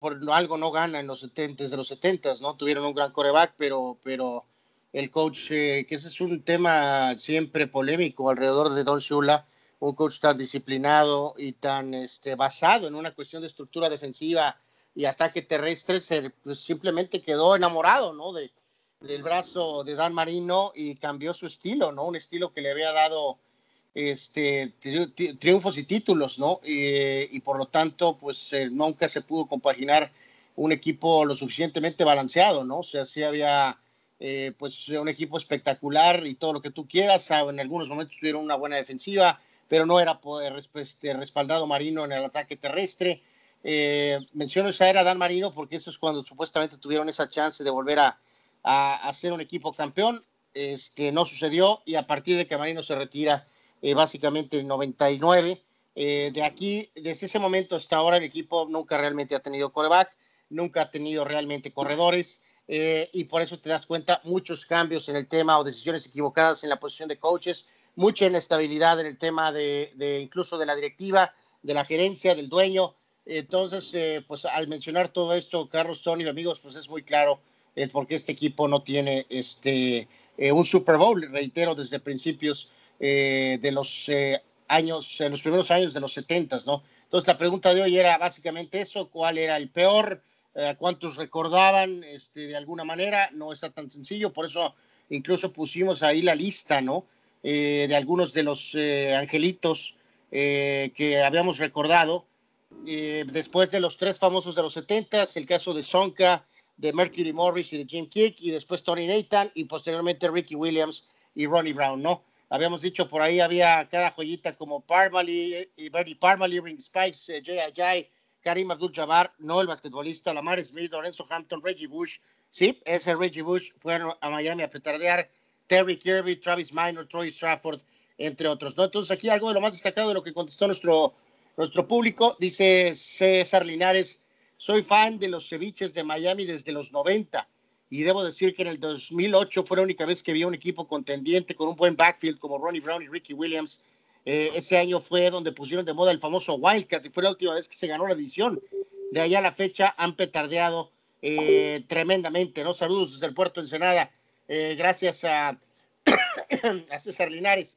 por algo no gana en los 70 de los 70 ¿no? Tuvieron un gran coreback, pero, pero el coach, eh, que ese es un tema siempre polémico alrededor de Don Shula, un coach tan disciplinado y tan este, basado en una cuestión de estructura defensiva y ataque terrestre, se, pues, simplemente quedó enamorado, ¿no? De, del brazo de Dan Marino y cambió su estilo, ¿no? Un estilo que le había dado este, triunfos y títulos, ¿no? Y, por lo tanto, pues eh, nunca se pudo compaginar un equipo lo suficientemente balanceado, ¿no? O sea, sí había eh, pues un equipo espectacular y todo lo que tú quieras, en algunos momentos tuvieron una buena defensiva, pero no era este, respaldado Marino en el ataque terrestre. Eh, menciono esa era Dan Marino porque eso es cuando supuestamente tuvieron esa chance de volver a, a, ser un equipo campeón. Este, no sucedió y a partir de que Marino se retira, eh, básicamente en 99. Eh, de aquí, desde ese momento hasta ahora, el equipo nunca realmente ha tenido coreback, nunca ha tenido realmente corredores. Eh, y por eso te das cuenta muchos cambios en el tema o decisiones equivocadas en la posición de coaches, mucha inestabilidad en el tema de, incluso de la directiva, de la gerencia, del dueño. Entonces, pues al mencionar todo esto, Carlos, Tony, amigos, pues es muy claro el por qué este equipo no tiene este, un Super Bowl, reitero, desde principios eh, de los eh, años, en los primeros años de los 70, ¿no? Entonces la pregunta de hoy era básicamente eso, ¿cuál era el peor? Eh, ¿Cuántos recordaban este, de alguna manera? No está tan sencillo, por eso incluso pusimos ahí la lista, ¿no? de algunos de los angelitos que habíamos recordado. después de los tres famosos de los 70, el caso de Sonka, de Mercury Morris y de Jim Kick, y después Tony Nathan, y posteriormente Ricky Williams y Ronnie Brown, ¿no? Habíamos dicho por ahí había cada joyita como Parmalee, y Bernie Parmalee, Ring Spikes, eh, Jay Ajay, Karim Abdul-Jabbar, no el basquetbolista, Lamar Smith, Lorenzo Hampton, Reggie Bush. Sí, ese Reggie Bush fueron a Miami a petardear. Terry Kirby, Travis Minor, Troy Strafford, entre otros. ¿no? Entonces, aquí algo de lo más destacado de lo que contestó nuestro, nuestro público. Dice César Linares, soy fan de los ceviches de Miami desde los 90 y debo decir que en el 2008 fue la única vez que vi un equipo contendiente con un buen backfield como Ronnie Brown y Ricky Williams. Eh, ese año fue donde pusieron de moda el famoso Wildcat y fue la última vez que se ganó la división. De allá a la fecha han petardeado eh, tremendamente, ¿no? Saludos desde el puerto Ensenada. Eh, gracias a, a, César Linares.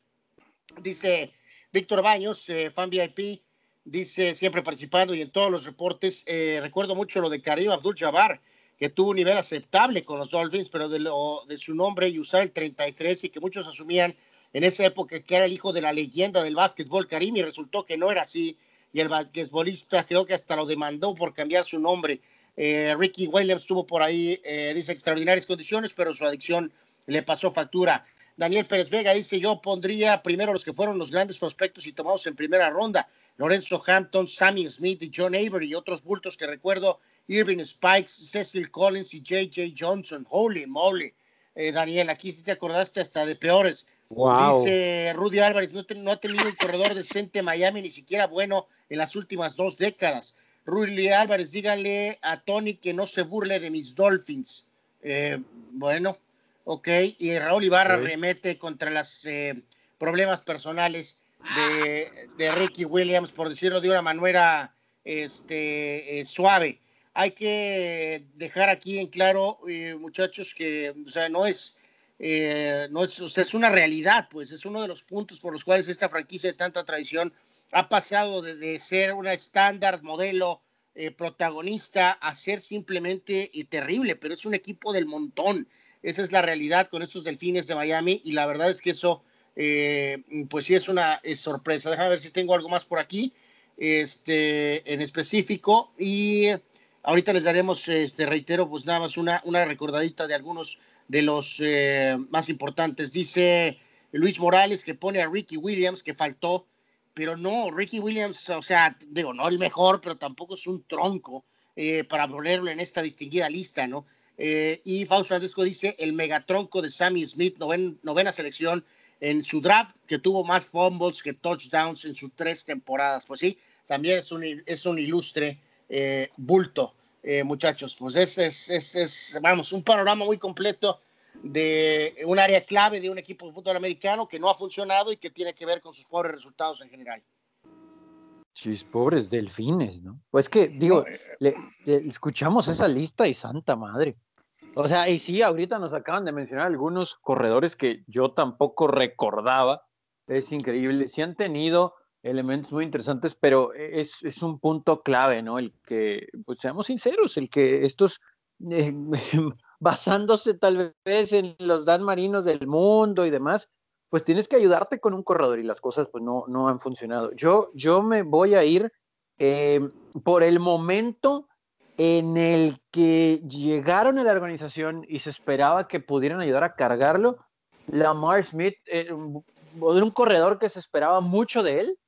Dice Víctor Baños, fan VIP, dice siempre participando y en todos los reportes. recuerdo mucho lo de Karim Abdul-Jabbar que tuvo un nivel aceptable con los Dolphins, pero de, su nombre y usar el 33 y que muchos asumían en esa época que era el hijo de la leyenda del básquetbol Karim y resultó que no era así y el basquetbolista creo que hasta lo demandó por cambiar su nombre. Eh, Ricky Williams tuvo por ahí, eh, dice, extraordinarias condiciones, pero su adicción le pasó factura. Daniel Pérez Vega dice, yo pondría primero los que fueron los grandes prospectos y tomados en primera ronda. Lorenzo Hampton, Sammy Smith y John Avery y otros bultos que recuerdo Irving Spikes, Cecil Collins y J.J. Johnson. Holy moly. Eh, Daniel, aquí sí te acordaste hasta de peores. Dice Rudy Álvarez, no, no, ha tenido un corredor decente Miami, ni siquiera bueno en las últimas dos décadas. Rudy Álvarez, dígale a Tony que no se burle de mis Dolphins. Eh, bueno, ok. Y Raúl Ibarra remete contra los eh, problemas personales de, de, Ricky Williams, por decirlo de una manera este, suave hay que dejar aquí en claro, eh, muchachos, que no es, eh, no es, es una realidad, pues es uno de los puntos por los cuales esta franquicia de tanta tradición ha pasado de, ser una estándar, modelo, eh, protagonista, a ser simplemente terrible, pero es un equipo del montón. Esa es la realidad con estos delfines de Miami y la verdad es que eso, pues sí es una sorpresa. Déjame ver si tengo algo más por aquí, este, en específico y Ahorita les daremos, este, reitero, pues nada más una, recordadita de algunos de los eh, más importantes. Dice Luis Morales que pone a Ricky Williams, que faltó, pero no, Ricky Williams, o sea, digo, no el mejor, pero tampoco es un tronco eh, para ponerlo en esta distinguida lista, ¿no? Eh, y Fausto Andesco dice el megatronco de Sammy Smith, novena selección en su draft, que tuvo más fumbles que touchdowns en sus tres temporadas. Pues sí, también es un, es un ilustre eh, bulto, eh, muchachos. Pues es, es, es, vamos, un panorama muy completo de un área clave de un equipo de fútbol americano que no ha funcionado y que tiene que ver con sus pobres resultados en general. Chis, pobres delfines, ¿no? Pues que, digo, le, escuchamos esa lista y santa madre. O sea, y sí, ahorita nos acaban de mencionar algunos corredores que yo tampoco recordaba. Es increíble. Sí han tenido elementos muy interesantes, pero es, es un punto clave, ¿no? El que, pues seamos sinceros, el que estos, eh, basándose tal vez en los Dan Marinos del mundo y demás, pues tienes que ayudarte con un corredor y las cosas pues no, no han funcionado. Yo, yo me voy a ir eh, por el momento en el que llegaron a la organización y se esperaba que pudieran ayudar a cargarlo, Lamar Smith eh, un corredor que se esperaba mucho de él,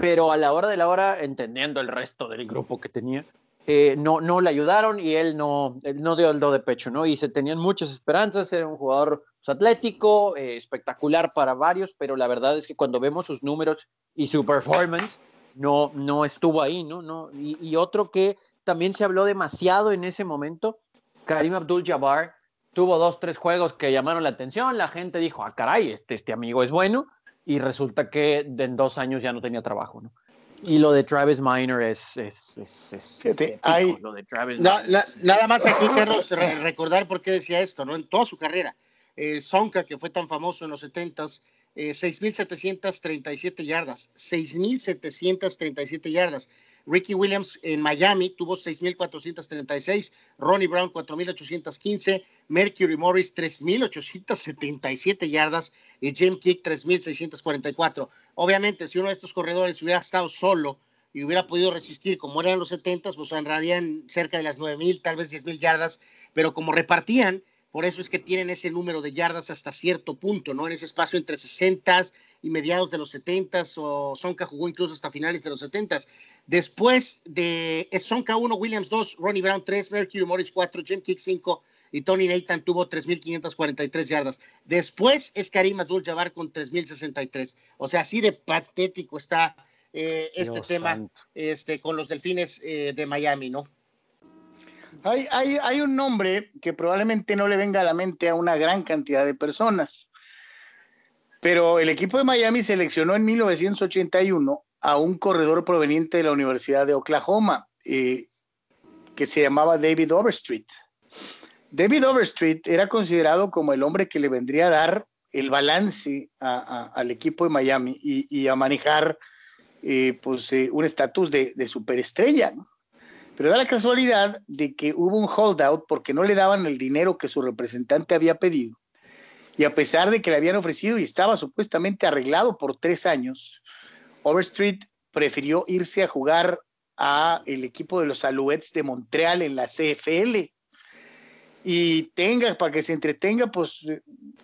pero a la hora de la hora, entendiendo el resto del grupo que tenía, eh, no, no le ayudaron y él no, no dio el do de pecho, ¿no? Y se tenían muchas esperanzas, era un jugador pues, atlético, eh, espectacular para varios, pero la verdad es que cuando vemos sus números y su performance, no, no estuvo ahí, ¿no? no y, otro que también se habló demasiado en ese momento, Karim Abdul-Jabbar, tuvo dos, tres juegos que llamaron la atención, la gente dijo, ah, caray, este, este amigo es bueno, y resulta que en dos años ya no tenía trabajo, ¿no? Y lo de Travis Minor es, es, es, hay, nada más aquí, Carlos, recordar por qué decía esto, ¿no? En toda su carrera. Eh, Sonka, que fue tan famoso en los 70s, eh, 6.737 yardas, 6.737 yardas. Ricky Williams en Miami tuvo 6.436, Ronnie Brown 4.815, Mercury Morris 3.877 yardas y Jim Kick 3.644. Obviamente, si uno de estos corredores hubiera estado solo y hubiera podido resistir como eran los 70, pues andarían cerca de las 9.000, tal vez 10.000 yardas, pero como repartían, por eso es que tienen ese número de yardas hasta cierto punto, ¿no? En ese espacio entre 60 y mediados de los 70 o Sonka jugó incluso hasta finales de los 70 Después de Sonka 1, Williams 2, Ronnie Brown 3, Mercury Morris 4, Jim Kick 5 y Tony Nathan tuvo 3.543 yardas. Después es Karim Abdul-Jabbar con 3.063. O sea, así de patético está eh, este tema este, con los Delfines eh, de Miami, ¿no? Hay, hay, hay, un nombre que probablemente no le venga a la mente a una gran cantidad de personas, pero el equipo de Miami seleccionó en 1981 a un corredor proveniente de la Universidad de Oklahoma, eh, que se llamaba David Overstreet. David Overstreet era considerado como el hombre que le vendría a dar el balance al equipo de Miami y, a manejar eh, pues, eh, un estatus de, superestrella. Pero da la casualidad de que hubo un holdout porque no le daban el dinero que su representante había pedido. Y a pesar de que le habían ofrecido y estaba supuestamente arreglado por tres años, Overstreet prefirió irse a jugar a el equipo de los Alouettes de Montreal en la CFL y tenga, para que se entretenga, pues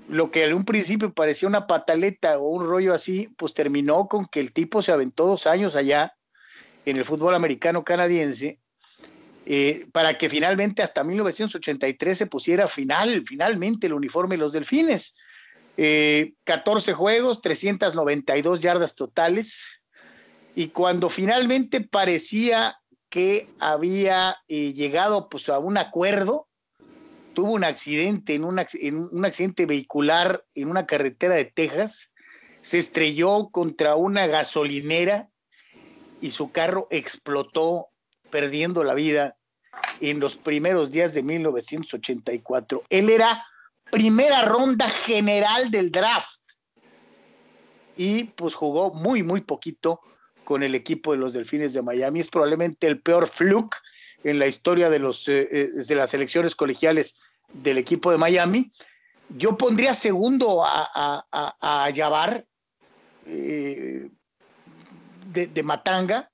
lo que en un principio parecía una pataleta o un rollo así, pues terminó con que el tipo se aventó dos años allá en el fútbol americano canadiense, eh, para que finalmente hasta 1983 se pusiera final, finalmente el uniforme de los delfines. 14 eh, juegos, 392 yardas totales. Y cuando finalmente parecía que había eh, llegado pues, a un acuerdo, tuvo un accidente, en, un accidente vehicular en una carretera de Texas, se estrelló contra una gasolinera y su carro explotó, perdiendo la vida en los primeros días de 1984. Él era primera ronda general del draft. Y pues jugó muy, muy poquito con el equipo de los Delfines de Miami. Es probablemente el peor fluke en la historia de, los, eh, eh, de las elecciones colegiales del equipo de Miami. Yo pondría segundo a, a, eh, de, Matanga.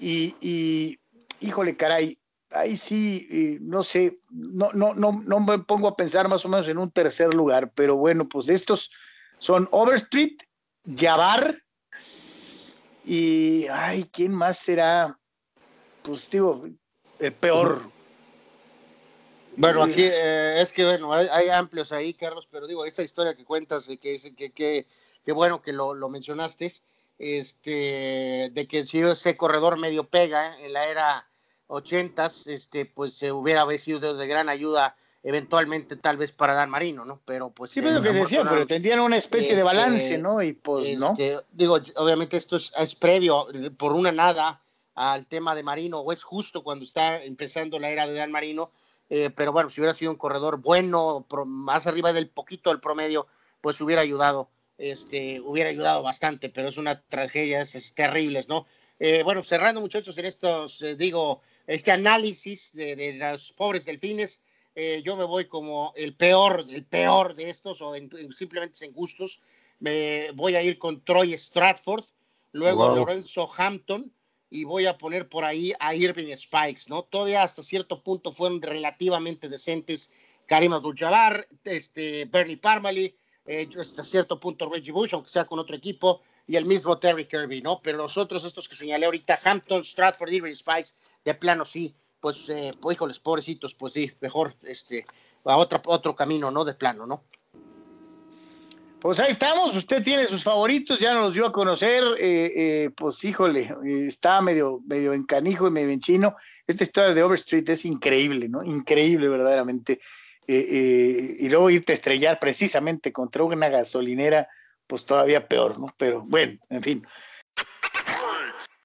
Y, y, híjole, caray, ahí sí, no sé, no, no, no, no me pongo a pensar más o menos en un tercer lugar, pero bueno, pues estos son Overstreet, Jabbar y, ay, ¿quién más será? Pues digo, el peor. Bueno, aquí eh, es que, bueno, hay, amplios ahí, Carlos, pero digo, esta historia que cuentas, que, que, que, que bueno que lo, lo, mencionaste, este, de que si ese corredor medio pega en la era ochentas, este, pues se hubiera sido de, gran ayuda eventualmente tal vez para Dan Marino, ¿no? Pero pues... Sí, pero que decía, pero tendrían una especie de balance, este, ¿no? Y pues, ¿no? Este, digo, obviamente esto es, previo por una nada al tema de Marino, o es justo cuando está empezando la era de Dan Marino, eh, pero bueno, si hubiera sido un corredor bueno, más arriba del poquito del promedio, pues hubiera ayudado, este, hubiera ayudado bastante, pero es una tragedia, es, terribles, ¿no? Eh, bueno, cerrando muchachos en estos, eh, digo, este análisis de, de los pobres delfines, eh, yo me voy como el peor, el peor de estos, o simplemente en gustos. Me voy a ir con Troy Stratford, luego Lorenzo Hampton, y voy a poner por ahí a Irving Spikes, ¿no? Todavía hasta cierto punto fueron relativamente decentes Karim Abdul-Jabbar, este, Bernie Parmalee, eh, hasta cierto punto Reggie Bush, aunque sea con otro equipo, y el mismo Terry Kirby, ¿no? Pero los otros, estos que señalé ahorita, Hampton, Stratford, Irving Spikes, de plano sí, pues, eh, pues, híjoles, pobrecitos, pues sí, mejor este, a otro, otro camino, ¿no? De plano, ¿no? Pues ahí estamos, usted tiene sus favoritos, ya nos los dio a conocer, eh, eh, pues híjole, está medio, medio en canijo y medio en chino. Esta historia de Overstreet es increíble, ¿no? Increíble verdaderamente. y luego irte a estrellar precisamente contra una gasolinera, pues todavía peor, ¿no? Pero bueno, en fin.